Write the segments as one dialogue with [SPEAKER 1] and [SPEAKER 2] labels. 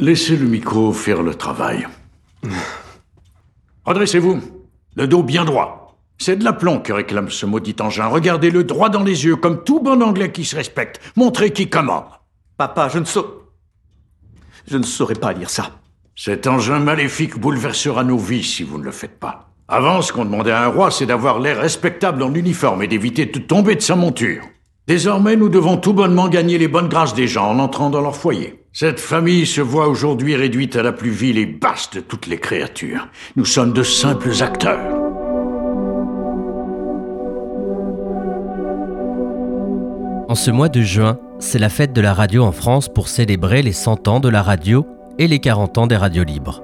[SPEAKER 1] Laissez le micro faire le travail. Redressez-vous. Le dos bien droit. C'est de l'aplomb que réclame ce maudit engin. Regardez-le droit dans les yeux, comme tout bon anglais qui se respecte. Montrez qui commande.
[SPEAKER 2] Papa, je ne saurais... Je ne saurais pas lire ça.
[SPEAKER 1] Cet engin maléfique bouleversera nos vies si vous ne le faites pas. Avant, ce qu'on demandait à un roi, c'est d'avoir l'air respectable en uniforme et d'éviter de tomber de sa monture. Désormais, nous devons tout bonnement gagner les bonnes grâces des gens en entrant dans leur foyer. Cette famille se voit aujourd'hui réduite à la plus vile et basse de toutes les créatures. Nous sommes de simples acteurs.
[SPEAKER 3] En ce mois de juin, c'est la fête de la radio en France pour célébrer les 100 ans de la radio et les 40 ans des radios libres.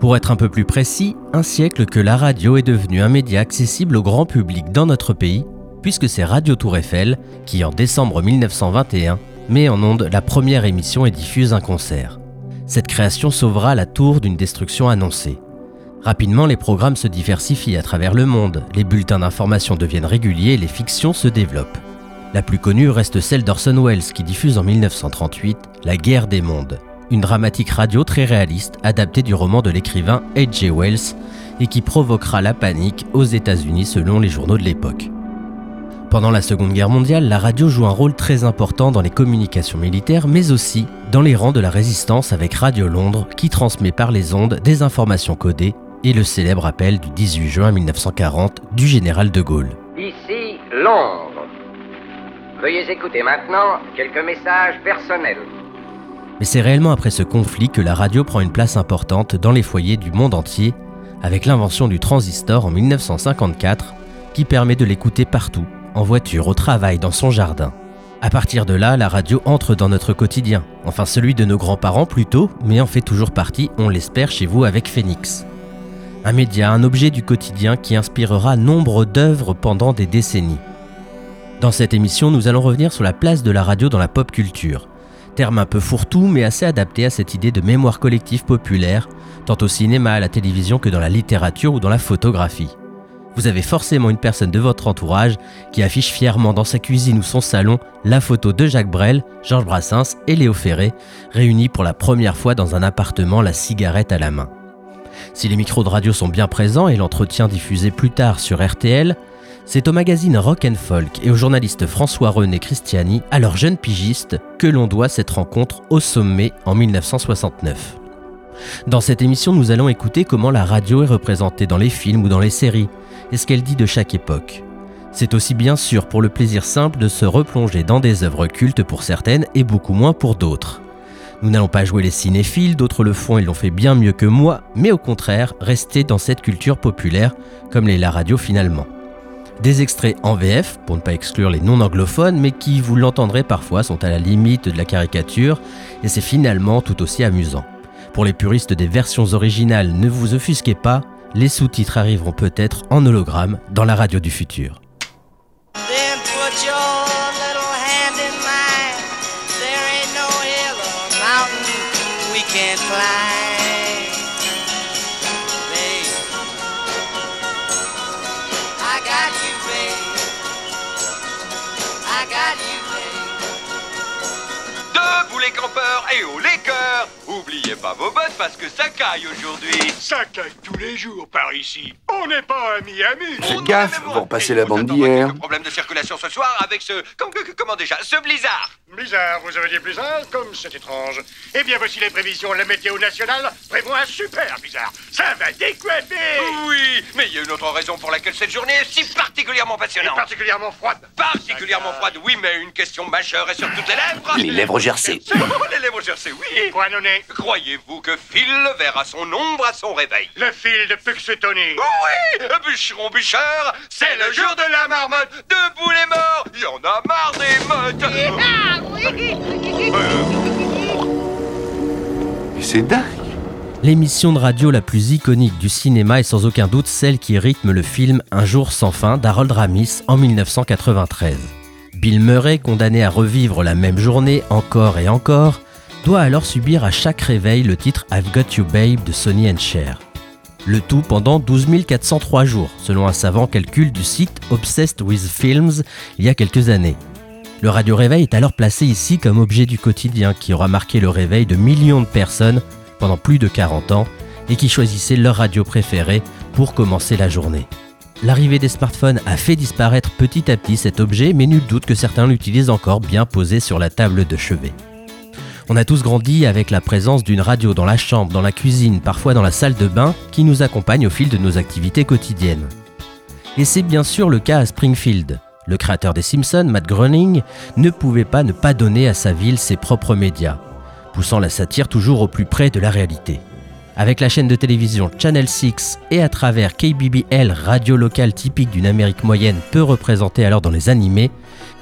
[SPEAKER 3] Pour être un peu plus précis, un siècle que la radio est devenue un média accessible au grand public dans notre pays puisque c'est Radio Tour Eiffel qui, en décembre 1921, met en onde la première émission et diffuse un concert. Cette création sauvera la tour d'une destruction annoncée. Rapidement, les programmes se diversifient à travers le monde, les bulletins d'information deviennent réguliers et les fictions se développent. La plus connue reste celle d'Orson Welles qui diffuse en 1938 La guerre des mondes, une dramatique radio très réaliste adaptée du roman de l'écrivain H.G. Wells et qui provoquera la panique aux États-Unis selon les journaux de l'époque. Pendant la Seconde Guerre mondiale, la radio joue un rôle très important dans les communications militaires, mais aussi dans les rangs de la résistance avec Radio Londres, qui transmet par les ondes des informations codées et le célèbre appel du 18 juin 1940 du général de Gaulle.
[SPEAKER 4] Ici Londres. Veuillez écouter maintenant quelques messages personnels.
[SPEAKER 3] Mais c'est réellement après ce conflit que la radio prend une place importante dans les foyers du monde entier, avec l'invention du transistor en 1954, qui permet de l'écouter partout en voiture, au travail, dans son jardin. À partir de là, la radio entre dans notre quotidien, enfin celui de nos grands-parents plutôt, mais en fait toujours partie, on l'espère, chez vous avec Phoenix. Un média, un objet du quotidien qui inspirera nombre d'œuvres pendant des décennies. Dans cette émission, nous allons revenir sur la place de la radio dans la pop culture. Terme un peu fourre-tout, mais assez adapté à cette idée de mémoire collective populaire, tant au cinéma, à la télévision que dans la littérature ou dans la photographie vous avez forcément une personne de votre entourage qui affiche fièrement dans sa cuisine ou son salon la photo de Jacques Brel, Georges Brassens et Léo Ferré, réunis pour la première fois dans un appartement, la cigarette à la main. Si les micros de radio sont bien présents et l'entretien diffusé plus tard sur RTL, c'est au magazine Rock Folk et au journaliste François-René Christiani, alors jeune pigiste, que l'on doit cette rencontre au sommet en 1969. Dans cette émission, nous allons écouter comment la radio est représentée dans les films ou dans les séries, et ce qu'elle dit de chaque époque. C'est aussi bien sûr pour le plaisir simple de se replonger dans des œuvres cultes pour certaines et beaucoup moins pour d'autres. Nous n'allons pas jouer les cinéphiles, d'autres le font et l'ont fait bien mieux que moi, mais au contraire, rester dans cette culture populaire, comme l'est la radio finalement. Des extraits en VF, pour ne pas exclure les non-anglophones, mais qui, vous l'entendrez parfois, sont à la limite de la caricature, et c'est finalement tout aussi amusant. Pour les puristes des versions originales, ne vous offusquez pas, les sous-titres arriveront peut-être en hologramme dans la radio du futur.
[SPEAKER 5] Debout les campeurs et haut les cœurs Oubliez pas vos bottes parce que ça caille aujourd'hui.
[SPEAKER 6] Ça caille tous les jours par ici. On n'est pas à Miami.
[SPEAKER 7] Faites gaffe, vous repassez la bande d'hier.
[SPEAKER 5] Problème de circulation ce soir avec ce... Comment déjà Ce blizzard
[SPEAKER 6] Blizzard, vous avez dit blizzard Comme c'est étrange. Eh bien, voici les prévisions. La météo nationale prévoit un super blizzard. Ça va décoiffer
[SPEAKER 5] Oui, mais il y a une autre raison pour laquelle cette journée est si particulièrement passionnante.
[SPEAKER 6] Et particulièrement froide.
[SPEAKER 5] Particulièrement froide, oui, mais une question majeure est sur toutes les lèvres.
[SPEAKER 7] Les lèvres gercées.
[SPEAKER 5] les lèvres gercées, oui.
[SPEAKER 6] Quoi, nonné
[SPEAKER 5] Croyez-vous que Phil le verra son ombre à son réveil
[SPEAKER 6] Le fil de Puxutoni.
[SPEAKER 5] Oui Bûcheron bûcheur, c'est le jour de la marmotte Debout les morts Il y en a marre des mottes
[SPEAKER 7] C'est dingue
[SPEAKER 3] L'émission de radio la plus iconique du cinéma est sans aucun doute celle qui rythme le film Un jour sans fin d'Harold Ramis en 1993. Bill Murray, condamné à revivre la même journée encore et encore, doit alors subir à chaque réveil le titre I've Got You Babe de Sonny Cher. Le tout pendant 12 403 jours, selon un savant calcul du site Obsessed with Films il y a quelques années. Le radio réveil est alors placé ici comme objet du quotidien qui aura marqué le réveil de millions de personnes pendant plus de 40 ans et qui choisissaient leur radio préférée pour commencer la journée. L'arrivée des smartphones a fait disparaître petit à petit cet objet, mais nul doute que certains l'utilisent encore bien posé sur la table de chevet. On a tous grandi avec la présence d'une radio dans la chambre, dans la cuisine, parfois dans la salle de bain, qui nous accompagne au fil de nos activités quotidiennes. Et c'est bien sûr le cas à Springfield. Le créateur des Simpsons, Matt Groening, ne pouvait pas ne pas donner à sa ville ses propres médias, poussant la satire toujours au plus près de la réalité. Avec la chaîne de télévision Channel 6 et à travers KBBL, radio locale typique d'une Amérique moyenne peu représentée alors dans les animés,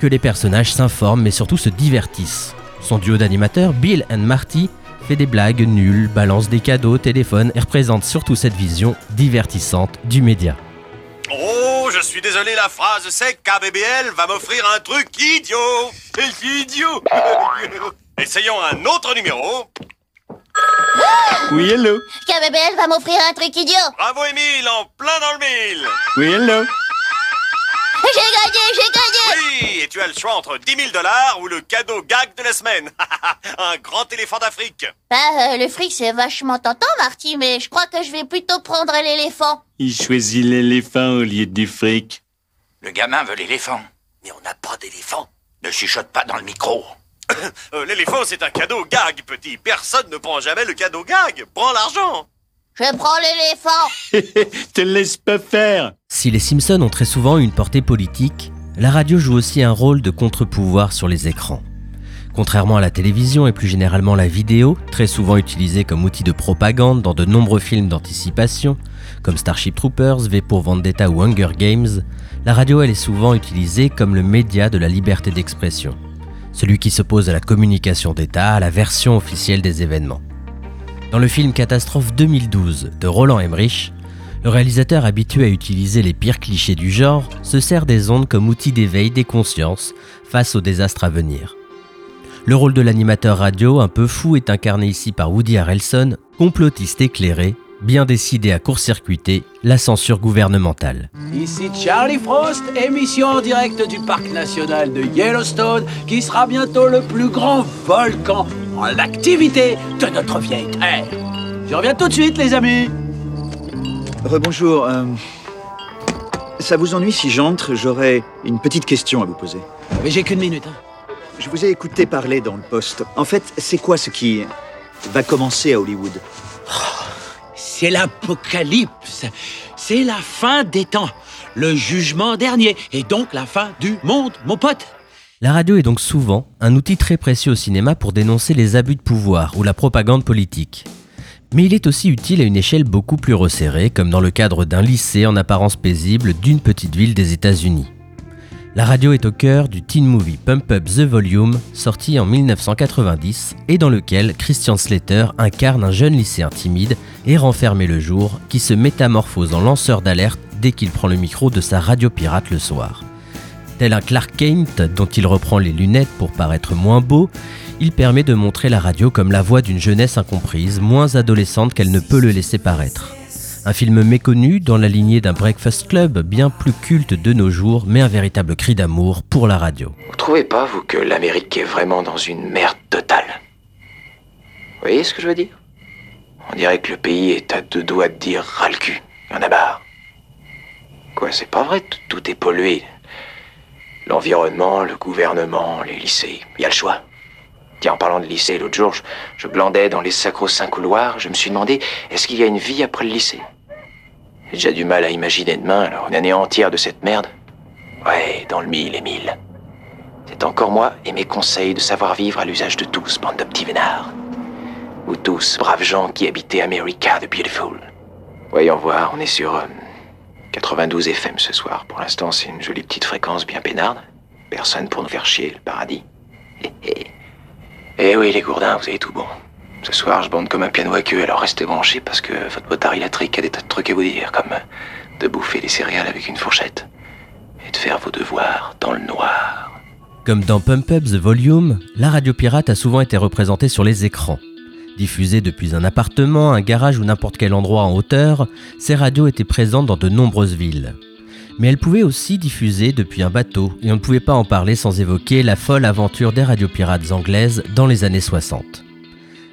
[SPEAKER 3] que les personnages s'informent mais surtout se divertissent. Son duo d'animateurs, Bill and Marty, fait des blagues nulles, balance des cadeaux, téléphone et représente surtout cette vision divertissante du média.
[SPEAKER 5] Oh, je suis désolé, la phrase c'est KBBL va m'offrir un truc idiot. C'est idiot. Essayons un autre numéro.
[SPEAKER 2] Oui, hello.
[SPEAKER 8] KBBL va m'offrir un truc idiot.
[SPEAKER 5] Bravo, Émile, en plein dans le mille.
[SPEAKER 2] Oui, hello.
[SPEAKER 8] J'ai gagné, j'ai gagné.
[SPEAKER 5] Oui, et tu as le choix entre 10 000 dollars ou le cadeau gag de la semaine. un grand éléphant d'Afrique.
[SPEAKER 8] Bah, euh, le fric c'est vachement tentant, Marty, mais je crois que je vais plutôt prendre l'éléphant.
[SPEAKER 2] Il choisit l'éléphant au lieu du fric.
[SPEAKER 9] Le gamin veut l'éléphant. Mais on n'a pas d'éléphant. Ne chuchote pas dans le micro.
[SPEAKER 5] Euh, L'éléphant, c'est un cadeau gag, petit. Personne ne prend jamais le cadeau gag. Prends l'argent.
[SPEAKER 8] Je prends l'éléphant.
[SPEAKER 2] Te laisse pas faire.
[SPEAKER 3] Si les Simpsons ont très souvent une portée politique, la radio joue aussi un rôle de contre-pouvoir sur les écrans. Contrairement à la télévision et plus généralement la vidéo, très souvent utilisée comme outil de propagande dans de nombreux films d'anticipation, comme Starship Troopers, V pour Vendetta ou Hunger Games, la radio elle est souvent utilisée comme le média de la liberté d'expression celui qui s'oppose à la communication d'État, à la version officielle des événements. Dans le film Catastrophe 2012 de Roland Emmerich, le réalisateur habitué à utiliser les pires clichés du genre se sert des ondes comme outil d'éveil des consciences face aux désastres à venir. Le rôle de l'animateur radio un peu fou est incarné ici par Woody Harrelson, complotiste éclairé bien décidé à court-circuiter la censure gouvernementale.
[SPEAKER 10] Ici Charlie Frost, émission en direct du parc national de Yellowstone, qui sera bientôt le plus grand volcan en activité de notre vieille terre. Je reviens tout de suite, les amis.
[SPEAKER 11] Rebonjour. euh, Ça vous ennuie si j'entre? J'aurais une petite question à vous poser.
[SPEAKER 10] Mais j'ai qu'une minute. hein.
[SPEAKER 11] Je vous ai écouté parler dans le poste. En fait, c'est quoi ce qui va commencer à Hollywood?
[SPEAKER 10] C'est l'apocalypse. C'est la fin des temps. Le jugement dernier. Et donc la fin du monde, mon pote.
[SPEAKER 3] La radio est donc souvent un outil très précieux au cinéma pour dénoncer les abus de pouvoir ou la propagande politique. Mais il est aussi utile à une échelle beaucoup plus resserrée, comme dans le cadre d'un lycée en apparence paisible d'une petite ville des États-Unis. La radio est au cœur du teen movie Pump Up the Volume, sorti en 1990 et dans lequel Christian Slater incarne un jeune lycéen timide et renfermé le jour qui se métamorphose en lanceur d'alerte dès qu'il prend le micro de sa radio pirate le soir. Tel un Clark Kent dont il reprend les lunettes pour paraître moins beau, il permet de montrer la radio comme la voix d'une jeunesse incomprise, moins adolescente qu'elle ne peut le laisser paraître. Un film méconnu dans la lignée d'un Breakfast Club bien plus culte de nos jours, mais un véritable cri d'amour pour la radio.
[SPEAKER 9] Vous trouvez pas, vous, que l'Amérique est vraiment dans une merde totale? Vous voyez ce que je veux dire? On dirait que le pays est à deux doigts de dire ras le cul. Y en a marre. Quoi, c'est pas vrai, tout est pollué. L'environnement, le gouvernement, les lycées. Y a le choix. Tiens, en parlant de lycée, l'autre jour, je, je glandais dans les sacro-saints couloirs. Je me suis demandé, est-ce qu'il y a une vie après le lycée? J'ai déjà du mal à imaginer demain, alors une année entière de cette merde. Ouais, dans le mille et mille. C'est encore moi et mes conseils de savoir vivre à l'usage de tous, bande de petits vénards. Vous tous, braves gens qui habitez America the Beautiful. Voyons voir, on est sur euh, 92 FM ce soir. Pour l'instant, c'est une jolie petite fréquence bien peinarde. Personne pour nous faire chier, le paradis. Eh oui, les gourdins, vous avez tout bon. Ce soir, je bande comme un piano à queue, alors restez branchés parce que votre motard électrique a des tas de trucs à vous dire, comme euh, de bouffer des céréales avec une fourchette et de faire vos devoirs dans le noir.
[SPEAKER 3] Comme dans Pump Up the Volume, la radio pirate a souvent été représentée sur les écrans. Diffusée depuis un appartement, un garage ou n'importe quel endroit en hauteur, ces radios étaient présentes dans de nombreuses villes. Mais elle pouvait aussi diffuser depuis un bateau, et on ne pouvait pas en parler sans évoquer la folle aventure des radiopirates anglaises dans les années 60.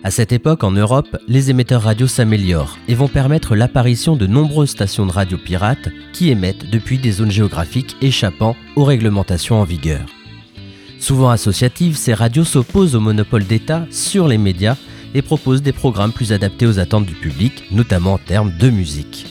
[SPEAKER 3] À cette époque, en Europe, les émetteurs radio s'améliorent et vont permettre l'apparition de nombreuses stations de radio pirates qui émettent depuis des zones géographiques échappant aux réglementations en vigueur. Souvent associatives, ces radios s'opposent au monopole d'État sur les médias et proposent des programmes plus adaptés aux attentes du public, notamment en termes de musique.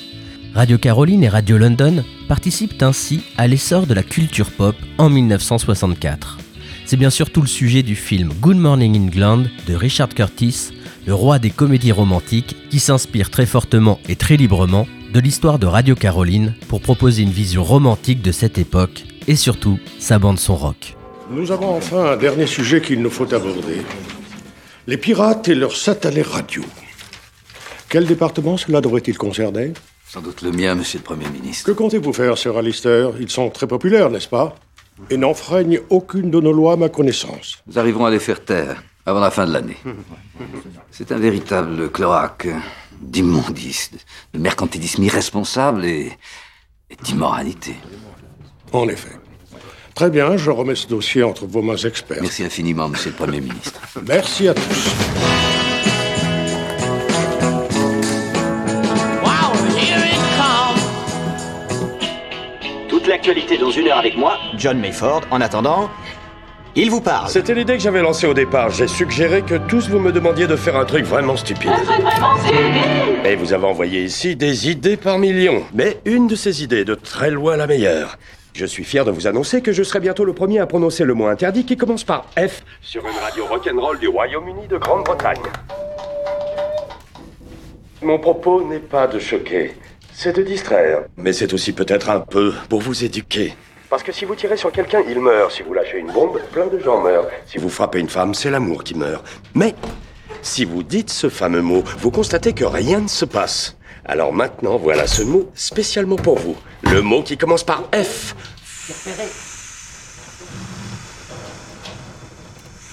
[SPEAKER 3] Radio Caroline et Radio London participent ainsi à l'essor de la culture pop en 1964. C'est bien sûr tout le sujet du film Good Morning England de Richard Curtis, le roi des comédies romantiques, qui s'inspire très fortement et très librement de l'histoire de Radio Caroline pour proposer une vision romantique de cette époque et surtout sa bande son rock.
[SPEAKER 6] Nous avons enfin un dernier sujet qu'il nous faut aborder. Les pirates et leurs satanés radio. Quel département cela devrait-il concerner?
[SPEAKER 7] Sans doute le mien, monsieur le Premier ministre.
[SPEAKER 6] Que comptez-vous faire, Sir Alistair? Ils sont très populaires, n'est-ce pas? Et n'enfreignent aucune de nos lois à ma connaissance.
[SPEAKER 7] Nous arriverons à les faire taire avant la fin de l'année. C'est un véritable cloaque d'immondice, de mercantilisme irresponsable et, et d'immoralité.
[SPEAKER 6] En effet. Très bien, je remets ce dossier entre vos mains expertes.
[SPEAKER 7] Merci infiniment, monsieur le Premier ministre.
[SPEAKER 6] Merci à tous.
[SPEAKER 12] Toute l'actualité dans une heure avec moi, John Mayford. En attendant, il vous parle.
[SPEAKER 6] C'était l'idée que j'avais lancée au départ. J'ai suggéré que tous vous me demandiez de faire un truc vraiment stupide. Et vous avez envoyé ici des idées par millions. Mais une de ces idées, de très loin la meilleure. Je suis fier de vous annoncer que je serai bientôt le premier à prononcer le mot interdit qui commence par F sur une radio rock'n'roll du Royaume-Uni de Grande-Bretagne. Mon propos n'est pas de choquer, c'est de distraire. Mais c'est aussi peut-être un peu pour vous éduquer. Parce que si vous tirez sur quelqu'un, il meurt. Si vous lâchez une bombe, plein de gens meurent. Si vous frappez une femme, c'est l'amour qui meurt. Mais si vous dites ce fameux mot, vous constatez que rien ne se passe. Alors maintenant, voilà ce mot spécialement pour vous. Le mot qui commence par F.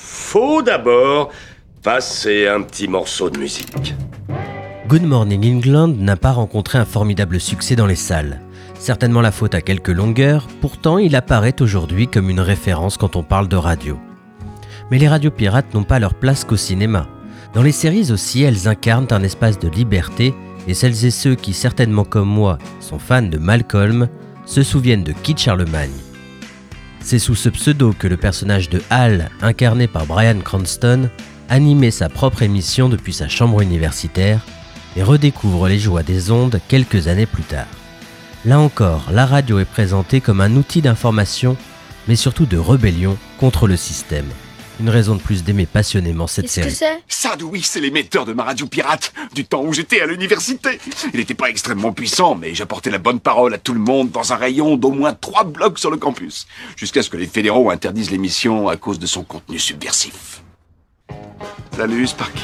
[SPEAKER 6] Faut d'abord passer un petit morceau de musique.
[SPEAKER 3] Good Morning England n'a pas rencontré un formidable succès dans les salles. Certainement la faute à quelques longueurs, pourtant il apparaît aujourd'hui comme une référence quand on parle de radio. Mais les radios pirates n'ont pas leur place qu'au cinéma. Dans les séries aussi, elles incarnent un espace de liberté et celles et ceux qui, certainement comme moi, sont fans de Malcolm, se souviennent de Kit Charlemagne. C'est sous ce pseudo que le personnage de Hal, incarné par Brian Cranston, animait sa propre émission depuis sa chambre universitaire et redécouvre les joies des ondes quelques années plus tard. Là encore, la radio est présentée comme un outil d'information, mais surtout de rébellion contre le système. Une raison de plus d'aimer passionnément cette
[SPEAKER 8] Qu'est-ce que
[SPEAKER 3] série.
[SPEAKER 8] c'est
[SPEAKER 13] Ça, oui, c'est l'émetteur de ma radio pirate, du temps où j'étais à l'université. Il n'était pas extrêmement puissant, mais j'apportais la bonne parole à tout le monde dans un rayon d'au moins trois blocs sur le campus, jusqu'à ce que les fédéraux interdisent l'émission à cause de son contenu subversif. Salut, Sparky.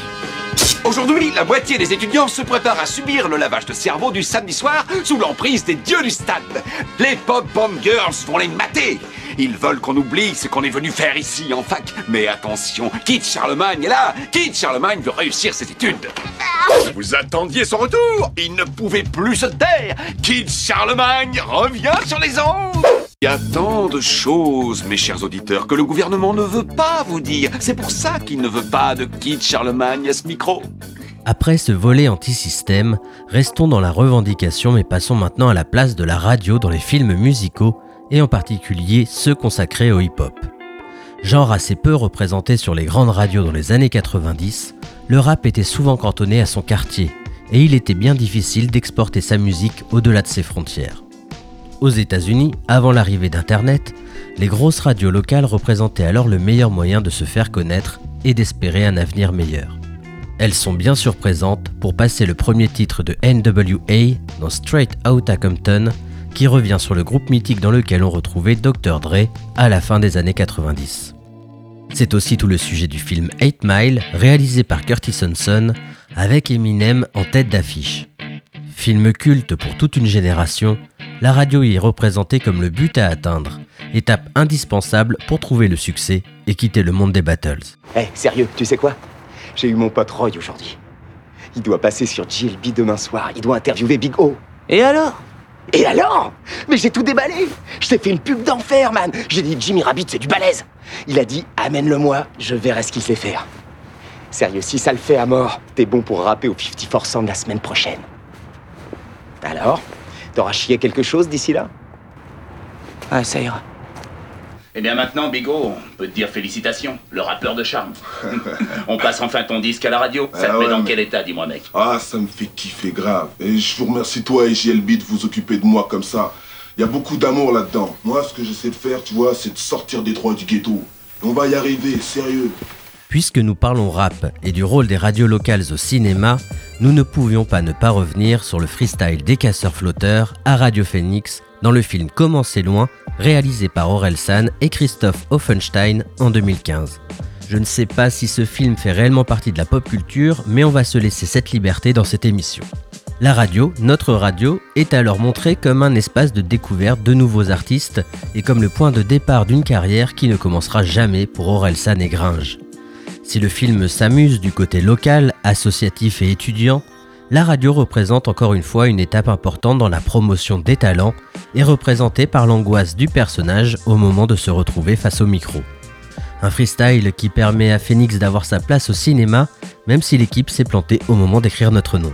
[SPEAKER 13] Aujourd'hui, la moitié des étudiants se préparent à subir le lavage de cerveau du samedi soir sous l'emprise des dieux du stade. Les pop bomb girls vont les mater. Ils veulent qu'on oublie ce qu'on est venu faire ici en fac. Mais attention, Kit Charlemagne est là. Kit Charlemagne veut réussir ses études. Vous attendiez son retour. Il ne pouvait plus se taire. Kit Charlemagne revient sur les ondes. Il y a tant de choses, mes chers auditeurs, que le gouvernement ne veut pas vous dire. C'est pour ça qu'il ne veut pas de Kit Charlemagne à ce micro.
[SPEAKER 3] Après ce volet anti-système, restons dans la revendication mais passons maintenant à la place de la radio dans les films musicaux et en particulier ceux consacrés au hip-hop. Genre assez peu représenté sur les grandes radios dans les années 90, le rap était souvent cantonné à son quartier et il était bien difficile d'exporter sa musique au-delà de ses frontières. Aux États-Unis, avant l'arrivée d'Internet, les grosses radios locales représentaient alors le meilleur moyen de se faire connaître et d'espérer un avenir meilleur. Elles sont bien sûr présentes pour passer le premier titre de NWA dans Straight Outta Compton, qui revient sur le groupe mythique dans lequel on retrouvait Dr. Dre à la fin des années 90. C'est aussi tout le sujet du film 8 Mile, réalisé par Curtis Hanson, avec Eminem en tête d'affiche. Film culte pour toute une génération, la radio y est représentée comme le but à atteindre, étape indispensable pour trouver le succès et quitter le monde des battles.
[SPEAKER 12] Eh, sérieux, tu sais quoi? J'ai eu mon pote Roy aujourd'hui. Il doit passer sur GLB demain soir. Il doit interviewer Big O.
[SPEAKER 9] Et alors?
[SPEAKER 14] Et alors? Mais j'ai tout déballé Je t'ai fait une pub d'enfer, man J'ai dit Jimmy Rabbit, c'est du balèze Il a dit Amène-le-moi, je verrai ce qu'il sait faire. Sérieux, si ça le fait à mort, t'es bon pour rapper au 50% la semaine prochaine. Alors T'auras chié quelque chose d'ici là? Ah, ça ira.
[SPEAKER 15] Eh bien maintenant, Bigot, on peut te dire félicitations, le rappeur de charme. on passe enfin ton disque à la radio. Ça
[SPEAKER 16] Ah
[SPEAKER 15] te met dans
[SPEAKER 16] mais-
[SPEAKER 15] quel état, dis-moi, mec?
[SPEAKER 16] Ah, ça me fait kiffer grave. Et je vous remercie toi et JLB de vous occuper de moi comme ça. Il y a beaucoup d'amour là-dedans. Moi, ce que j'essaie de faire, tu vois, c'est de sortir des trois du ghetto. Et on va y arriver, sérieux.
[SPEAKER 3] Puisque nous parlons rap et du rôle des radios locales au cinéma, nous ne pouvions pas ne pas revenir sur le freestyle des casseurs-flotteurs à Radio Phoenix dans le film Comment c'est loin, réalisé par Aurel San et Christophe Offenstein en 2015. Je ne sais pas si ce film fait réellement partie de la pop culture, mais on va se laisser cette liberté dans cette émission. La radio, notre radio, est alors montrée comme un espace de découverte de nouveaux artistes et comme le point de départ d'une carrière qui ne commencera jamais pour Aurel San et Gringe. Si le film s'amuse du côté local, associatif et étudiant, la radio représente encore une fois une étape importante dans la promotion des talents et représentée par l'angoisse du personnage au moment de se retrouver face au micro. Un freestyle qui permet à Phoenix d'avoir sa place au cinéma, même si l'équipe s'est plantée au moment d'écrire notre nom.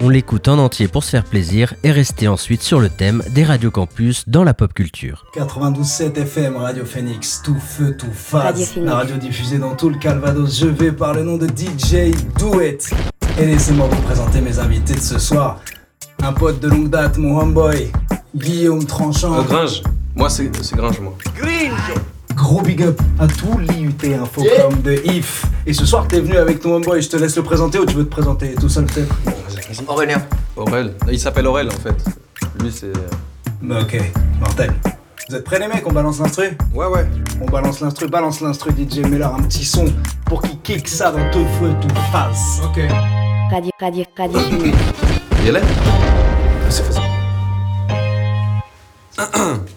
[SPEAKER 3] On l'écoute en entier pour se faire plaisir et rester ensuite sur le thème des radiocampus dans la pop culture.
[SPEAKER 17] 92.7 FM, Radio Phoenix, tout feu, tout
[SPEAKER 18] Radio
[SPEAKER 17] face. La radio diffusée dans tout le Calvados. Je vais par le nom de DJ Do It. Et laissez-moi vous présenter mes invités de ce soir. Un pote de longue date, mon homeboy, Guillaume Tranchant.
[SPEAKER 19] Euh, Gringe. Moi, c'est Gringe, moi.
[SPEAKER 17] Gros big up à tout l'IUT Infocom de IF. Et ce soir, t'es venu avec ton homeboy. Je te laisse le présenter ou tu veux te présenter tout seul, peut-être?
[SPEAKER 19] Aurélien. Aurel. Il s'appelle Aurel, en fait. Lui, c'est...
[SPEAKER 17] Bah, ok, mortel. Vous êtes prêts, les mecs? On balance l'instru?
[SPEAKER 19] Ouais, ouais.
[SPEAKER 17] On balance l'instru, balance l'instru, DJ. Mets-leur un petit son pour qu'ils kick ça dans tout feu, tout face. Ok.
[SPEAKER 18] Radio, radio, radio
[SPEAKER 19] là? C'est faisant.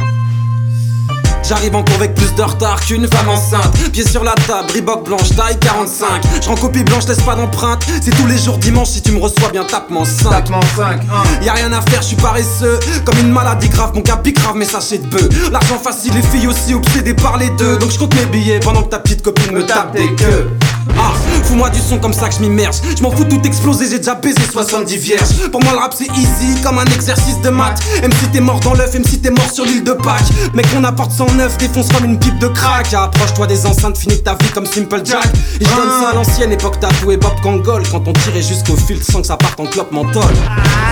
[SPEAKER 20] J'arrive en cours avec plus de retard qu'une femme enceinte. Pied sur la table, Reebok blanche, taille 45. Je rends copie blanche, laisse pas d'empreinte. C'est tous les jours dimanche, si tu me reçois bien, tape-moi 5.
[SPEAKER 17] Tape-moi 5,
[SPEAKER 20] Y'a rien à faire, je suis paresseux. Comme une maladie grave, mon cap grave, mais sachez de peu. L'argent facile, les filles aussi obsédées par les deux. Donc je compte mes billets pendant que ta petite copine me tape des queues. Ah, fous-moi du son comme ça que je m'immerge. Je m'en fous tout exploser, j'ai déjà baisé 70 vierges. Pour moi, le rap c'est easy comme un exercice de maths. Même si t'es mort dans l'œuf, même si t'es mort sur l'île de Pâques. Mec, on apporte 109, défonce comme une pipe de crack. Ah, Approche-toi des enceintes, finis ta vie comme Simple Jack. Et je donne ça à l'ancienne époque tatoué Bob Kangol. Quand on tirait jusqu'au filtre sans que ça parte en clope menthol.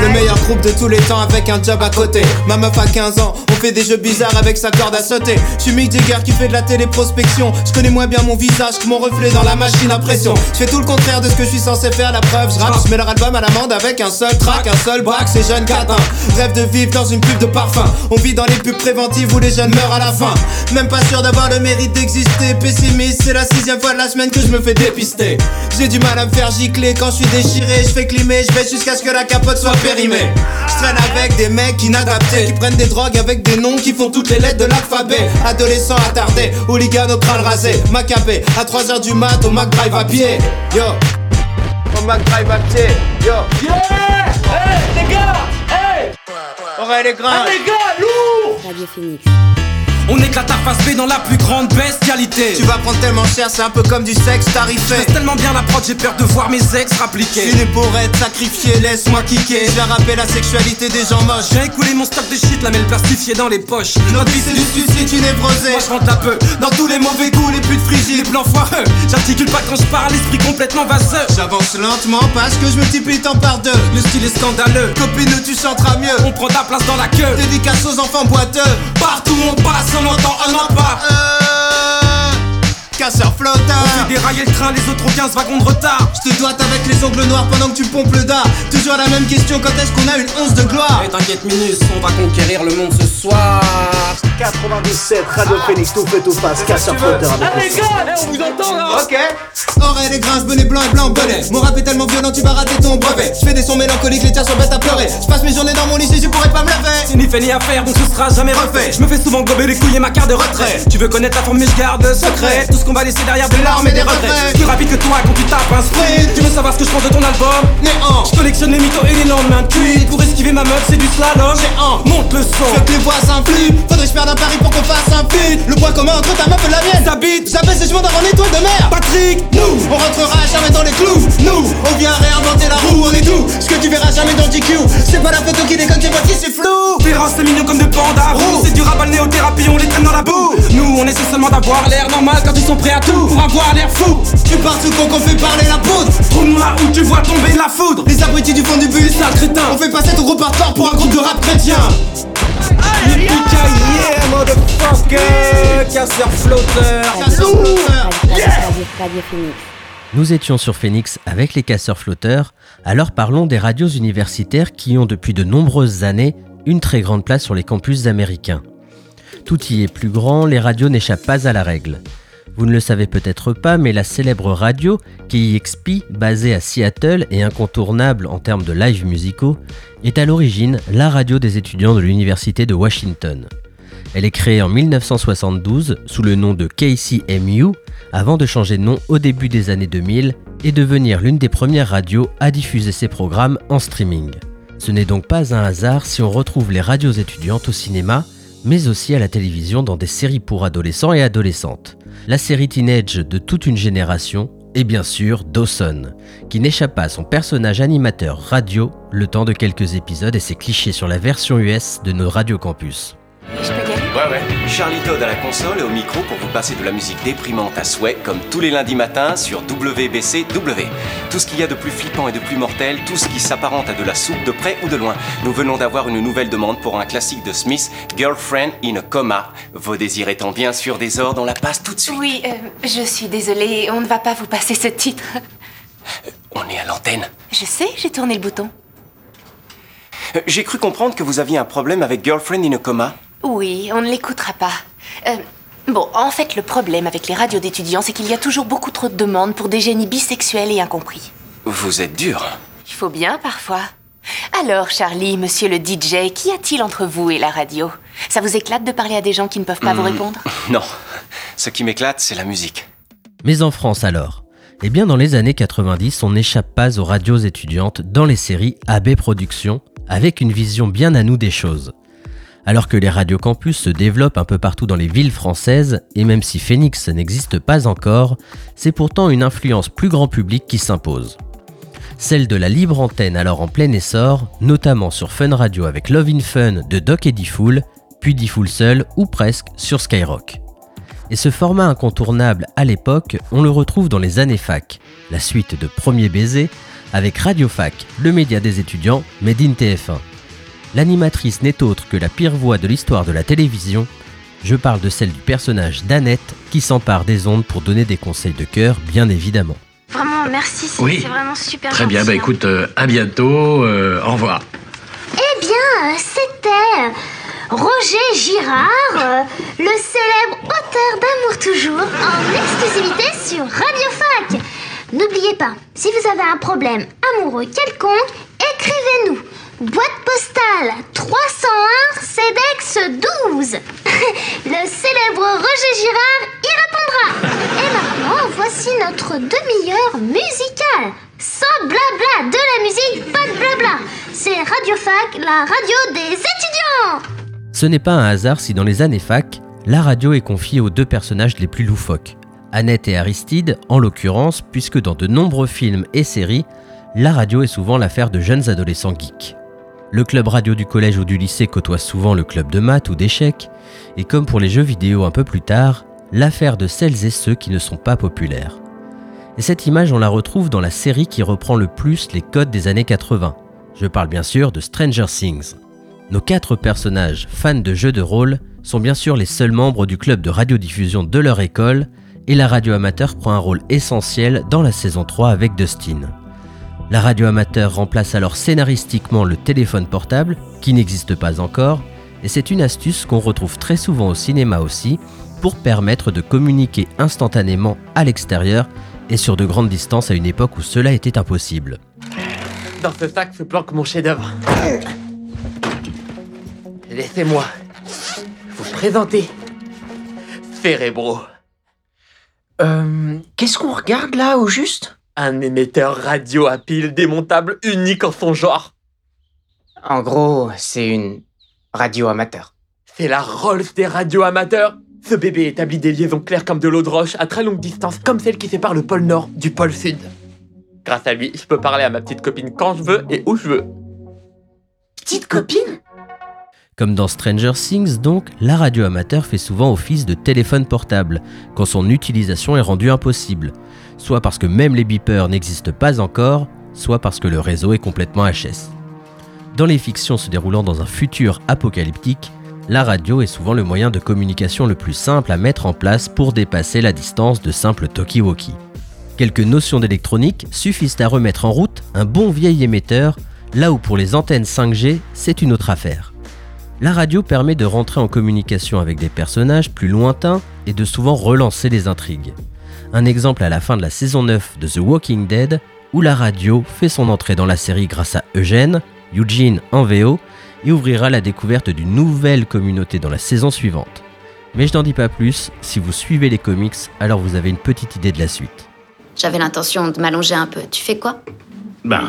[SPEAKER 21] Le meilleur groupe de tous les temps avec un job à côté. Ma meuf a 15 ans, on fait des jeux bizarres avec sa corde à sauter. Je suis Mick Jagger qui fait de la téléprospection. Je connais moins bien mon visage que mon reflet dans la machine à pression. Je fais tout le contraire de ce que je suis censé faire. La preuve, je rappe, je mets leur album à l'amende avec un seul track, un seul braque. Ces jeunes catins rêvent de vivre dans une pub de parfum. On vit dans les pubs préventives où les jeunes meurent à la fin. Même pas sûr d'avoir le mérite d'exister. Pessimiste, c'est la sixième fois de la semaine que je me fais dépister. J'ai du mal à me faire gicler quand je suis déchiré. Je fais climer, je vais jusqu'à ce que la capote soit périmée. Je traîne avec des mecs inadaptés qui prennent des drogues avec des noms qui font toutes les lettres de l'alphabet. Adolescents attardés, hooligans au crâne rasé, macabé. À 3h du mat, au Mac Drive à pied. Yo, au Mac Drive à pied. Yo, yeah! Hey, les gars! Hey! Aurel et Grain!
[SPEAKER 20] les gars, lourd
[SPEAKER 18] Radio Phoenix.
[SPEAKER 20] On éclate ta face B dans la plus grande bestialité.
[SPEAKER 21] Tu vas prendre tellement cher, c'est un peu comme du sexe tarifé.
[SPEAKER 20] Je tellement bien la prod, j'ai peur de voir mes ex rappliquer.
[SPEAKER 21] Je suis pour être sacrifié, laisse-moi kicker. Je rapper la sexualité des gens moches.
[SPEAKER 20] J'ai écoulé mon stock de shit, la mêle plastifiée dans les poches.
[SPEAKER 21] Notre vie c'est du suicide, tu névrosé.
[SPEAKER 20] Moi je rentre un peu dans tous les mauvais goûts, les putes frigides, les plans foireux. J'articule pas quand je parle, l'esprit complètement vaseux.
[SPEAKER 21] J'avance lentement parce que je multiplie temps par deux.
[SPEAKER 20] Le style est scandaleux.
[SPEAKER 21] Copine, tu chanteras mieux.
[SPEAKER 20] On prend ta place dans la queue.
[SPEAKER 21] Dédicace aux enfants boiteux.
[SPEAKER 20] Partout on passe, on entend un pas.
[SPEAKER 21] Euh... Casseur flottant.
[SPEAKER 20] On fait dérailler le train, les autres ont 15 wagons de retard.
[SPEAKER 21] Je te doite avec les ongles noirs pendant que tu pompes le dard. Toujours la même question, quand est-ce qu'on a une once de gloire?
[SPEAKER 20] Eh t'inquiète Minus, on va conquérir le monde ce soir.
[SPEAKER 22] 97, Radio Phoenix, tout fait tout passe, casseur flotteur avec
[SPEAKER 20] Ah les
[SPEAKER 22] le
[SPEAKER 20] gars, eh, on vous entend là
[SPEAKER 22] Ok.
[SPEAKER 21] Oreille et grince, bonnet blanc et blanc bonnet. Mon rap est tellement violent, tu vas rater ton brevet. Je fais des sons mélancoliques, les tiens sont bêtes à pleurer. Je passe mes journées dans mon lycée,
[SPEAKER 20] fait ni à faire, donc ce sera jamais refait. Je me fais souvent gober les couilles et ma carte de retrait. Tu veux connaître la forme, mais je garde secret. Tout ce qu'on va laisser derrière des larmes et des regrets. Plus rapide que toi quand tu tapes un sprint. Tu veux savoir ce que je pense de ton album?
[SPEAKER 21] Néant.
[SPEAKER 20] Je collectionne les mythos et les lendemains de cuite. Pour esquiver ma meuf, c'est du slalom.
[SPEAKER 21] Géant.
[SPEAKER 20] Monte le son.
[SPEAKER 21] Faut que les voix s'influent. Faudrait que je perde un pari pour qu'on fasse un feat. Le point commun entre ta meuf et la mienne.
[SPEAKER 20] Ça bite.
[SPEAKER 21] J'appelle ces chemins dans mon étoile de mer.
[SPEAKER 20] Patrick,
[SPEAKER 21] Nous, on rentrera jamais dans les clous. Nous, on vient réinventer la roue, on est tout. Ce que tu verras jamais dans GQ. C'est pas la photo qui déconne, c'est moi qui c'est flou.
[SPEAKER 20] C'est mignon comme de pandas roux. C'est du rap néothérapie, on les traîne dans la boue. Nous, on essaie seulement d'avoir l'air normal quand ils sont prêts à tout pour avoir l'air fou.
[SPEAKER 21] Tu pars sous con qu'on fait parler la poudre.
[SPEAKER 20] Trouve-moi où tu vois tomber la foudre.
[SPEAKER 21] Les abrutis du fond du bus,
[SPEAKER 20] sale crétin.
[SPEAKER 21] On fait passer ton groupe hardcore pour un groupe de rap chrétien.
[SPEAKER 20] yeah, motherfucker. Casseur flotteur.
[SPEAKER 3] Nous étions sur Phoenix avec les casseurs flotteurs, alors parlons des radios universitaires qui ont depuis de nombreuses années une très grande place sur les campus américains. Tout y est plus grand, les radios n'échappent pas à la règle. Vous ne le savez peut-être pas, mais la célèbre radio KEXP, basée à Seattle et incontournable en termes de live musicaux, est à l'origine la radio des étudiants de l'Université de Washington. Elle est créée en 1972 sous le nom de KCMU avant de changer de nom au début des années 2000 et devenir l'une des premières radios à diffuser ses programmes en streaming. Ce n'est donc pas un hasard si on retrouve les radios étudiantes au cinéma, mais aussi à la télévision dans des séries pour adolescents et adolescentes. La série Teenage de toute une génération et bien sûr Dawson, qui n'échappe pas à son personnage animateur radio le temps de quelques épisodes et ses clichés sur la version US de nos radiocampus.
[SPEAKER 23] Ouais, ouais. Charlie Todd à la console et au micro pour vous passer de la musique déprimante à souhait, comme tous les lundis matins sur WBCW. Tout ce qu'il y a de plus flippant et de plus mortel, tout ce qui s'apparente à de la soupe de près ou de loin. Nous venons d'avoir une nouvelle demande pour un classique de Smith, Girlfriend in a Coma. Vos désirs étant bien sûr des ordres, on la passe tout de suite.
[SPEAKER 24] Oui, euh, je suis désolée, on ne va pas vous passer ce titre.
[SPEAKER 23] On est à l'antenne.
[SPEAKER 24] Je sais, j'ai tourné le bouton.
[SPEAKER 23] Euh, J'ai cru comprendre que vous aviez un problème avec Girlfriend in a Coma.
[SPEAKER 24] Oui, on ne l'écoutera pas. Euh, bon, en fait, le problème avec les radios d'étudiants, c'est qu'il y a toujours beaucoup trop de demandes pour des génies bisexuels et incompris.
[SPEAKER 23] Vous êtes dur.
[SPEAKER 24] Il faut bien, parfois. Alors, Charlie, monsieur le DJ, qu'y a-t-il entre vous et la radio? Ça vous éclate de parler à des gens qui ne peuvent pas vous
[SPEAKER 23] Hmm,
[SPEAKER 24] répondre?
[SPEAKER 23] Non. Ce qui m'éclate, c'est la musique.
[SPEAKER 3] Mais en France alors? Eh bien dans les années 90, on n'échappe pas aux radios étudiantes dans les séries AB Productions, avec une vision bien à nous des choses. Alors que les radios campus se développent un peu partout dans les villes françaises, et même si Phoenix n'existe pas encore, c'est pourtant une influence plus grand public qui s'impose. Celle de la libre antenne alors en plein essor, notamment sur Fun Radio avec Love in Fun de Doc et Diffoul, puis Diffoul seul ou presque sur Skyrock. Et ce format incontournable à l'époque, on le retrouve dans les années fac, la suite de Premier Baiser, avec Radio Fac, le média des étudiants, Made in TF1. L'animatrice n'est autre que la pire voix de l'histoire de la télévision. Je parle de celle du personnage d'Annette qui s'empare des ondes pour donner des conseils de cœur, bien évidemment.
[SPEAKER 25] Vraiment, merci, c'est
[SPEAKER 26] Oui.
[SPEAKER 25] vraiment super
[SPEAKER 26] Très bien, bah
[SPEAKER 25] hein.
[SPEAKER 26] écoute, euh, à bientôt, euh, au revoir.
[SPEAKER 25] Eh bien, c'était euh, Roger Girard, euh, le célèbre auteur d'Amour Toujours, en exclusivité sur Radio Fac. N'oubliez pas, si vous avez un problème amoureux quelconque, écrivez-nous. Boîte postale 301 CEDEX 12. le célèbre Roger Girard y répondra. Et maintenant, voici notre demi-heure musicale. Sans blabla, de la musique, pas de blabla. C'est Radio Fac, la radio des étudiants.
[SPEAKER 3] Ce n'est pas un hasard si dans les années fac, la radio est confiée aux deux personnages les plus loufoques, Annette et Aristide en l'occurrence, puisque dans de nombreux films et séries, la radio est souvent l'affaire de jeunes adolescents geeks. Le club radio du collège ou du lycée côtoie souvent le club de maths ou d'échecs, et comme pour les jeux vidéo un peu plus tard, l'affaire de celles et ceux qui ne sont pas populaires. Et cette image, on la retrouve dans la série qui reprend le plus les codes des années 80. Je parle bien sûr de Stranger Things. Nos quatre personnages, fans de jeux de rôle, sont bien sûr les seuls membres du club de radiodiffusion de leur école, et la radio amateur prend un rôle essentiel dans la saison 3 avec Dustin. La radio amateur remplace alors scénaristiquement le téléphone portable, qui n'existe pas encore, Et c'est une astuce qu'on retrouve très souvent au cinéma aussi, pour permettre de communiquer instantanément à l'extérieur et sur de grandes distances à une époque où cela était impossible.
[SPEAKER 27] Dans ce sac se planque mon chef-d'œuvre. Laissez-moi vous présenter Cérébro.
[SPEAKER 28] Euh. Qu'est-ce qu'on regarde là, au juste?
[SPEAKER 27] Un émetteur radio à pile démontable unique en son genre.
[SPEAKER 28] En gros, c'est une radio amateur.
[SPEAKER 27] C'est la Rolls des radios amateurs. Ce bébé établit des liaisons claires comme de l'eau de roche à très longue distance, comme celle qui sépare le pôle Nord du pôle Sud. Grâce à lui, je peux parler à ma petite copine quand je veux et où je veux.
[SPEAKER 28] Petite copine?
[SPEAKER 3] Comme dans Stranger Things donc, la radio amateur fait souvent office de téléphone portable, quand son utilisation est rendue impossible, soit parce que même les beepers n'existent pas encore, soit parce que le réseau est complètement HS. Dans les fictions se déroulant dans un futur apocalyptique, la radio est souvent le moyen de communication le plus simple à mettre en place pour dépasser la distance de simples talkie-walkie. Quelques notions d'électronique suffisent à remettre en route un bon vieil émetteur, là où pour les antennes 5G, c'est une autre affaire. La radio permet de rentrer en communication avec des personnages plus lointains et de souvent relancer les intrigues. Un exemple à la fin de la saison 9 de The Walking Dead, où la radio fait son entrée dans la série grâce à Eugène, Eugene en VO, et ouvrira la découverte d'une nouvelle communauté dans la saison suivante. Mais je n'en dis pas plus, si vous suivez les comics, alors vous avez une petite idée de la suite.
[SPEAKER 29] J'avais l'intention de m'allonger un peu. Tu fais quoi?
[SPEAKER 26] Ben.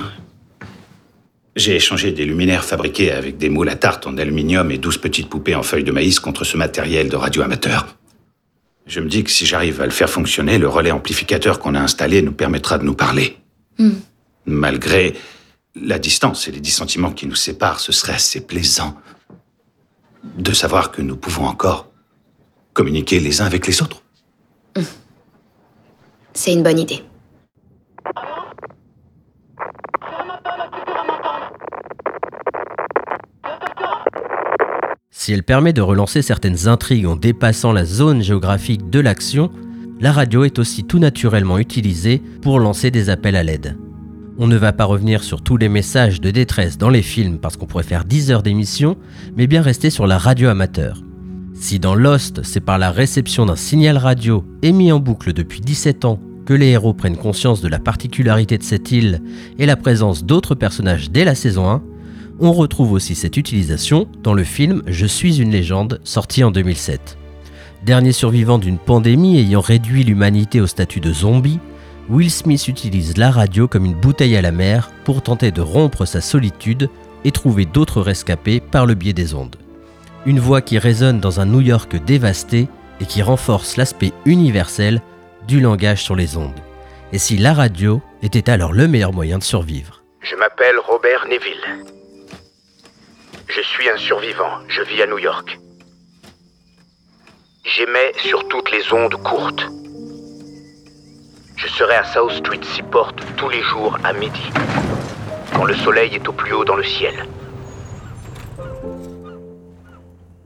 [SPEAKER 26] J'ai échangé des luminaires fabriqués avec des moules à tarte en aluminium et 12 petites poupées en feuilles de maïs contre ce matériel de radio amateur. Je me dis que si j'arrive à le faire fonctionner, le relais amplificateur qu'on a installé nous permettra de nous parler.
[SPEAKER 29] Hmm.
[SPEAKER 26] Malgré la distance et les dissentiments qui nous séparent, ce serait assez plaisant de savoir que nous pouvons encore communiquer les uns avec les autres.
[SPEAKER 29] C'est une bonne idée.
[SPEAKER 3] Si elle permet de relancer certaines intrigues en dépassant la zone géographique de l'action, la radio est aussi tout naturellement utilisée pour lancer des appels à l'aide. On ne va pas revenir sur tous les messages de détresse dans les films parce qu'on pourrait faire 10 heures d'émission, mais bien rester sur la radio amateur. Si dans Lost, c'est par la réception d'un signal radio émis en boucle depuis 17 ans que les héros prennent conscience de la particularité de cette île et la présence d'autres personnages dès la saison 1, on retrouve aussi cette utilisation dans le film Je suis une légende, sorti en 2007. Dernier survivant d'une pandémie ayant réduit l'humanité au statut de zombie, Will Smith utilise la radio comme une bouteille à la mer pour tenter de rompre sa solitude et trouver d'autres rescapés par le biais des ondes. Une voix qui résonne dans un New York dévasté et qui renforce l'aspect universel du langage sur les ondes. Et si la radio était alors le meilleur moyen de survivre?
[SPEAKER 30] Je m'appelle Robert Neville. Je suis un survivant. Je vis à New York. J'émets sur toutes les ondes courtes. Je serai à South Street Seaport tous les jours à midi, quand le soleil est au plus haut dans le ciel.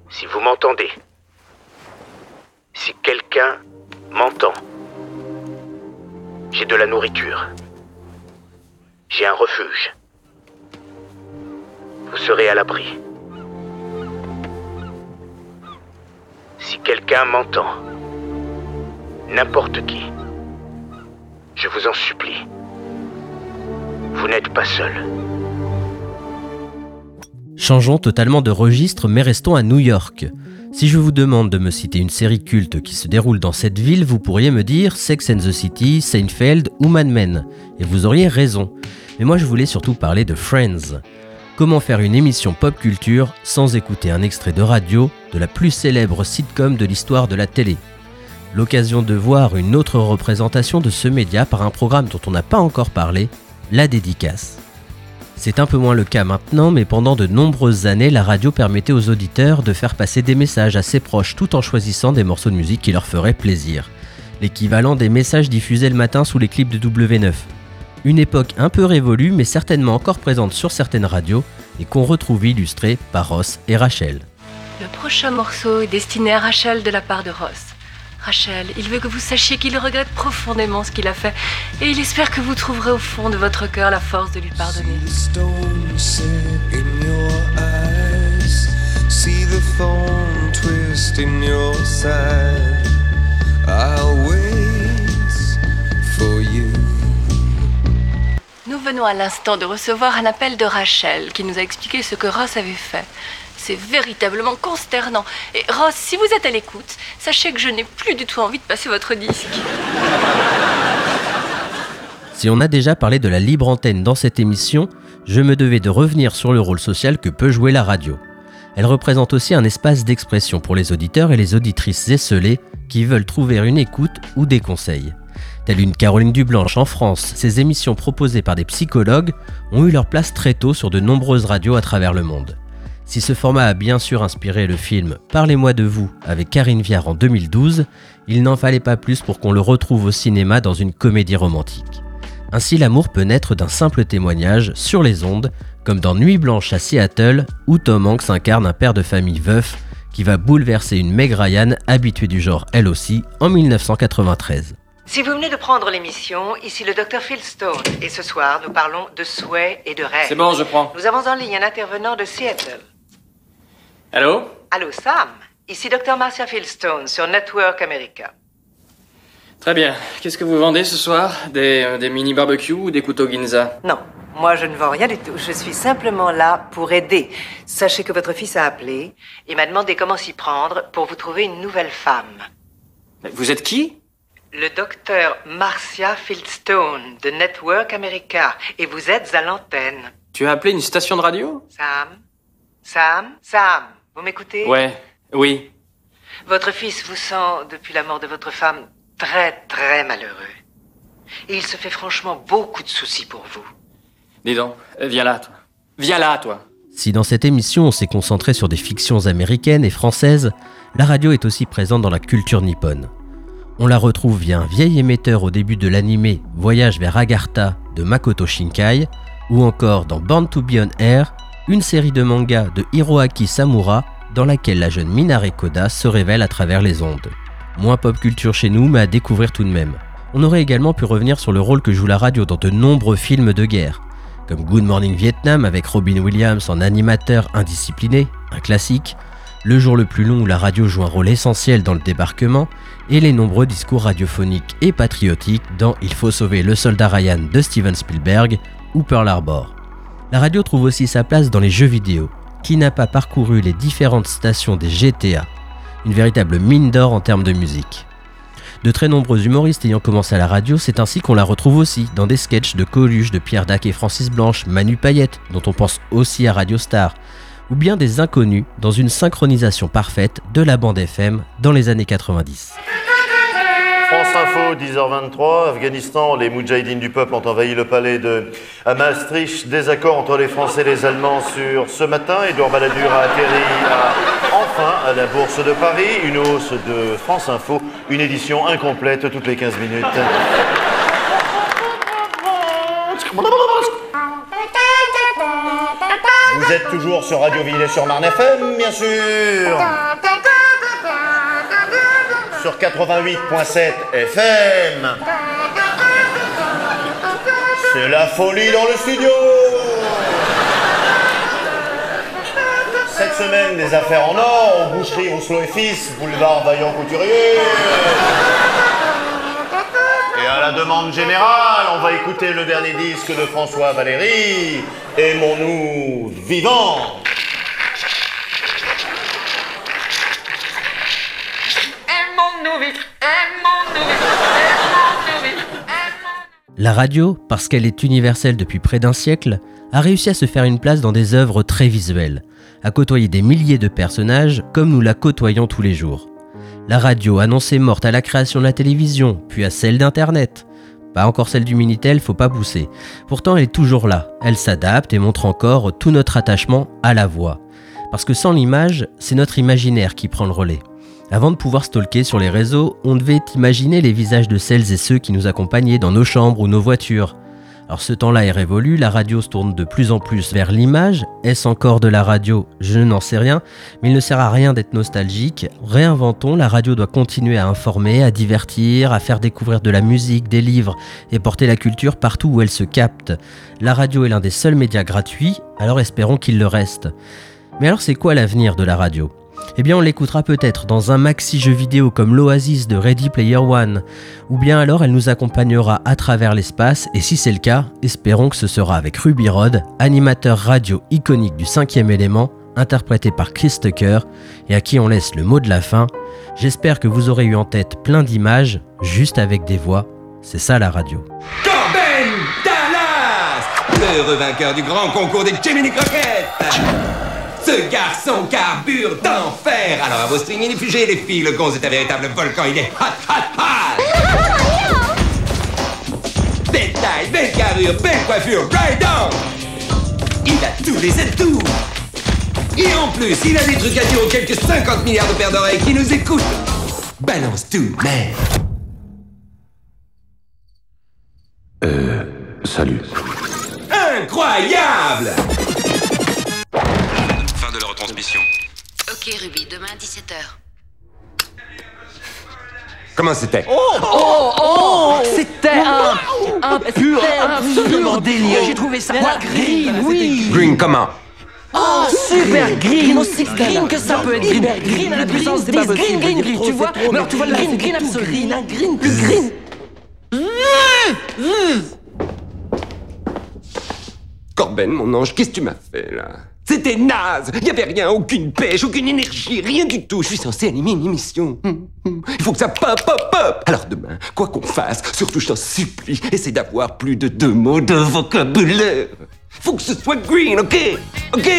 [SPEAKER 30] Si vous m'entendez, si quelqu'un m'entend, j'ai de la nourriture. J'ai un refuge. Vous serez à l'abri. Si quelqu'un m'entend, n'importe qui, je vous en supplie, vous n'êtes pas seul.
[SPEAKER 3] Changeons totalement de registre mais restons à New York. Si je vous demande de me citer une série culte qui se déroule dans cette ville, vous pourriez me dire Sex and the City, Seinfeld ou Mad Men. Et vous auriez raison. Mais moi je voulais surtout parler de Friends. Comment faire une émission pop culture sans écouter un extrait de radio de la plus célèbre sitcom de l'histoire de la télé? L'occasion de voir une autre représentation de ce média par un programme dont on n'a pas encore parlé, la dédicace. C'est un peu moins le cas maintenant, mais pendant de nombreuses années, la radio permettait aux auditeurs de faire passer des messages assez proches tout en choisissant des morceaux de musique qui leur feraient plaisir. L'équivalent des messages diffusés le matin sous les clips de W9. Une époque un peu révolue, mais certainement encore présente sur certaines radios et qu'on retrouve illustrée par Ross et Rachel.
[SPEAKER 31] Le prochain morceau est destiné à Rachel de la part de Ross. Rachel, il veut que vous sachiez qu'il regrette profondément ce qu'il a fait et il espère que vous trouverez au fond de votre cœur la force de lui pardonner.
[SPEAKER 32] stone set in your eyes. See the
[SPEAKER 33] thorn twist in your side. I'll
[SPEAKER 31] venons à l'instant de recevoir un appel de Rachel qui nous a expliqué ce que Ross avait fait. C'est véritablement consternant. Et Ross, si vous êtes à l'écoute, sachez que je n'ai plus du tout envie de passer votre disque.
[SPEAKER 3] Si on a déjà parlé de la libre antenne dans cette émission, je me devais de revenir sur le rôle social que peut jouer la radio. Elle représente aussi un espace d'expression pour les auditeurs et les auditrices esselées qui veulent trouver une écoute ou des conseils. Telle une Caroline Dublanche en France, ces émissions proposées par des psychologues ont eu leur place très tôt sur de nombreuses radios à travers le monde. Si ce format a bien sûr inspiré le film Parlez-moi de vous avec Karine Viard en 2012, il n'en fallait pas plus pour qu'on le retrouve au cinéma dans une comédie romantique. Ainsi l'amour peut naître d'un simple témoignage sur les ondes, comme dans Nuit blanche à Seattle, où Tom Hanks incarne un père de famille veuf qui va bouleverser une Meg Ryan habituée du genre elle aussi en 1993.
[SPEAKER 34] Si vous venez de prendre l'émission, ici le docteur Phil Stone. Et ce soir, nous parlons de souhaits et de rêves.
[SPEAKER 19] C'est bon, je prends.
[SPEAKER 34] Nous avons en ligne un intervenant de Seattle.
[SPEAKER 19] Allô?
[SPEAKER 34] Allô, Sam? Ici docteur Marcia Philstone sur Network America.
[SPEAKER 19] Très bien. Qu'est-ce que vous vendez ce soir? Des, euh, des mini barbecues ou des couteaux Ginza?
[SPEAKER 34] Non, moi je ne vends rien du tout. Je suis simplement là pour aider. Sachez que votre fils a appelé et m'a demandé comment s'y prendre pour vous trouver une nouvelle femme.
[SPEAKER 19] Vous êtes qui?
[SPEAKER 34] Le docteur Marcia Philstone de Network America. Et vous êtes à l'antenne.
[SPEAKER 19] Tu as appelé une station de radio?
[SPEAKER 34] Sam Sam Sam Vous m'écoutez?
[SPEAKER 19] Ouais, oui.
[SPEAKER 34] Votre fils vous sent, depuis la mort de votre femme, très très malheureux. Et il se fait franchement beaucoup de soucis pour vous.
[SPEAKER 19] Dis donc, euh, viens là, toi. Viens là, toi.
[SPEAKER 3] Si dans cette émission on s'est concentré sur des fictions américaines et françaises, la radio est aussi présente dans la culture nippone. On la retrouve via un vieil émetteur au début de l'animé Voyage vers Agartha de Makoto Shinkai, ou encore dans Born to Be on Air, une série de mangas de Hiroaki Samura dans laquelle la jeune Minare Koda se révèle à travers les ondes. Moins pop culture chez nous, mais à découvrir tout de même. On aurait également pu revenir sur le rôle que joue la radio dans de nombreux films de guerre, comme Good Morning Vietnam avec Robin Williams en animateur indiscipliné, un classique, Le jour le plus long où la radio joue un rôle essentiel dans le débarquement, et les nombreux discours radiophoniques et patriotiques dans Il faut sauver le soldat Ryan de Steven Spielberg ou Pearl Harbor. La radio trouve aussi sa place dans les jeux vidéo. Qui n'a pas parcouru les différentes stations des GTA Une véritable mine d'or en termes de musique. De très nombreux humoristes ayant commencé à la radio, c'est ainsi qu'on la retrouve aussi dans des sketchs de Coluche, de Pierre Dac et Francis Blanche, Manu Payette, dont on pense aussi à Radio Star, ou bien des inconnus dans une synchronisation parfaite de la bande FM dans les années 90.
[SPEAKER 35] France Info, 10h23, Afghanistan, les Moudjahidines du peuple ont envahi le palais de à Maastricht. Désaccord entre les Français et les Allemands sur ce matin. Edouard Balladur a atterri à- enfin à la Bourse de Paris. Une hausse de France Info, une édition incomplète toutes les 15 minutes. Vous êtes toujours sur Radio Villet sur Marne FM, bien sûr. Sur 88.7 FM. C'est la folie dans le studio. Cette semaine, des affaires en or, aux boucheries Rousselot et Fils, boulevard Vaillant Couturier. Et à la demande générale, on va écouter le dernier disque de François Valéry, Aimons-nous vivants.
[SPEAKER 3] La radio, parce qu'elle est universelle depuis près d'un siècle, a réussi à se faire une place dans des œuvres très visuelles, à côtoyer des milliers de personnages comme nous la côtoyons tous les jours. La radio annoncée morte à la création de la télévision, puis à celle d'Internet. Pas encore celle du Minitel, faut pas pousser. Pourtant, elle est toujours là. Elle s'adapte et montre encore tout notre attachement à la voix. Parce que sans l'image, c'est notre imaginaire qui prend le relais. Avant de pouvoir stalker sur les réseaux, on devait imaginer les visages de celles et ceux qui nous accompagnaient dans nos chambres ou nos voitures. Alors ce temps-là est révolu, la radio se tourne de plus en plus vers l'image. Est-ce encore de la radio? Je n'en sais rien, mais il ne sert à rien d'être nostalgique. Réinventons, la radio doit continuer à informer, à divertir, à faire découvrir de la musique, des livres et porter la culture partout où elle se capte. La radio est l'un des seuls médias gratuits, alors espérons qu'il le reste. Mais alors c'est quoi l'avenir de la radio? Eh bien on l'écoutera peut-être dans un maxi jeu vidéo comme l'Oasis de Ready Player One, ou bien alors elle nous accompagnera à travers l'espace, et si c'est le cas, espérons que ce sera avec Ruby Rod, animateur radio iconique du cinquième élément, interprété par Chris Tucker, et à qui on laisse le mot de la fin. J'espère que vous aurez eu en tête plein d'images, juste avec des voix. C'est ça la radio.
[SPEAKER 13] Corben Dallas vainqueur du grand concours des Ce garçon carbure d'enfer. Alors à vos strings inifugés, les filles, le gonze est un véritable volcan, il est hot, hot, hot. Belle taille, belle carrure, belle coiffure, right on Il a tous les atouts. Et en plus, il a des trucs à dire aux quelques 50 milliards de paires d'oreilles qui nous écoutent. Balance tout, merde
[SPEAKER 36] Euh. Salut.
[SPEAKER 13] Incroyable
[SPEAKER 37] Fin de la retransmission.
[SPEAKER 38] Ok, Ruby, demain 17h.
[SPEAKER 13] Comment c'était
[SPEAKER 10] Oh, oh, oh C'était un, un pur, un pur délire. J'ai trouvé ça green, oui.
[SPEAKER 13] Green. Comment
[SPEAKER 10] Oh, super green, aussi green que ça peut être green. Green. À la puissance des green, green, green, tu vois. Alors tu vois le green, green absolu. Green, un green. Plus green.
[SPEAKER 13] Corben, mon ange, qu'est-ce que tu m'as fait là? C'était naze Il avait rien, aucune pêche, aucune énergie, rien du tout. Je suis censé animer une émission. Hum, hum. Il faut que ça pop, pop, pop Alors demain, quoi qu'on fasse, surtout je t'en supplie, essaie d'avoir plus de deux mots de vocabulaire. Faut que ce soit green, ok? Ok?